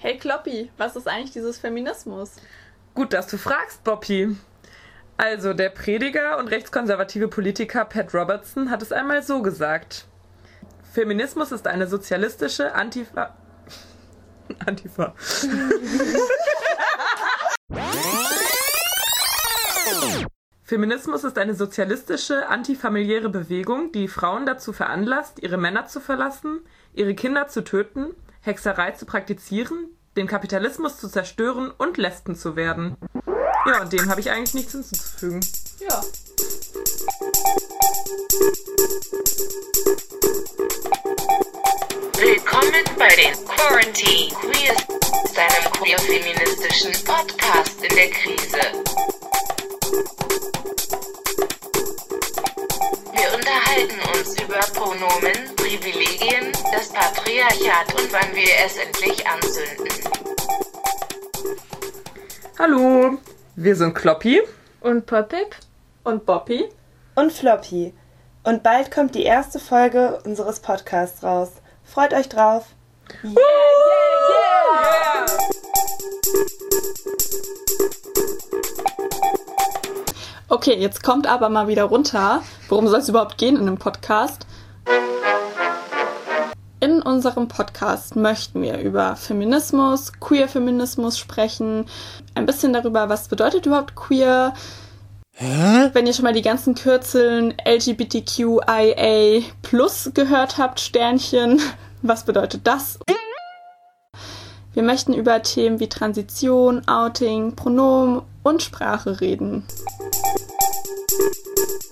Hey Kloppi, was ist eigentlich dieses Feminismus? Gut, dass du fragst, Bobby. Also, der Prediger und rechtskonservative Politiker Pat Robertson hat es einmal so gesagt. Feminismus ist eine sozialistische Antifa. Antifa. Feminismus ist eine sozialistische, antifamiliäre Bewegung, die Frauen dazu veranlasst, ihre Männer zu verlassen, ihre Kinder zu töten, Hexerei zu praktizieren, den Kapitalismus zu zerstören und Lesben zu werden. Ja, und dem habe ich eigentlich nichts hinzuzufügen. Ja. Willkommen bei den Quarantine Queers, deinem queer-feministischen Podcast in der Krise. Unterhalten uns über Pronomen, Privilegien, das Patriarchat und wann wir es endlich anzünden. Hallo, wir sind Kloppi. Und Popip? Und Boppy? und Floppy. Und bald kommt die erste Folge unseres Podcasts raus. Freut euch drauf. Okay, jetzt kommt aber mal wieder runter. Worum soll es überhaupt gehen in einem Podcast? In unserem Podcast möchten wir über Feminismus, Queer-Feminismus sprechen, ein bisschen darüber, was bedeutet überhaupt queer. Wenn ihr schon mal die ganzen Kürzeln LGBTQIA plus gehört habt, Sternchen, was bedeutet das? Wir möchten über Themen wie Transition, Outing, Pronomen und Sprache reden. thank you